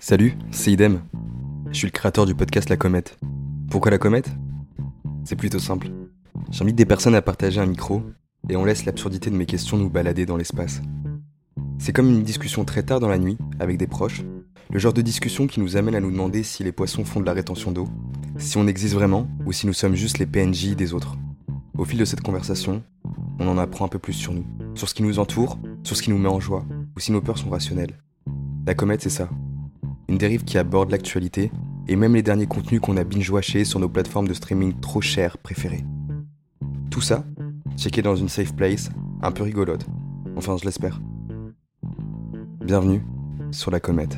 Salut, c'est Idem. Je suis le créateur du podcast La Comète. Pourquoi La Comète? C'est plutôt simple. J'invite des personnes à partager un micro et on laisse l'absurdité de mes questions nous balader dans l'espace. C'est comme une discussion très tard dans la nuit avec des proches, le genre de discussion qui nous amène à nous demander si les poissons font de la rétention d'eau, si on existe vraiment ou si nous sommes juste les PNJ des autres. Au fil de cette conversation, on en apprend un peu plus sur nous, sur ce qui nous entoure, sur ce qui nous met en joie, ou si nos peurs sont rationnelles. La comète, c'est ça. Une dérive qui aborde l'actualité et même les derniers contenus qu'on a binge-watchés sur nos plateformes de streaming trop chères préférées. Tout ça, checké dans une safe place, un peu rigolote. Enfin, je l'espère. Bienvenue sur la comète.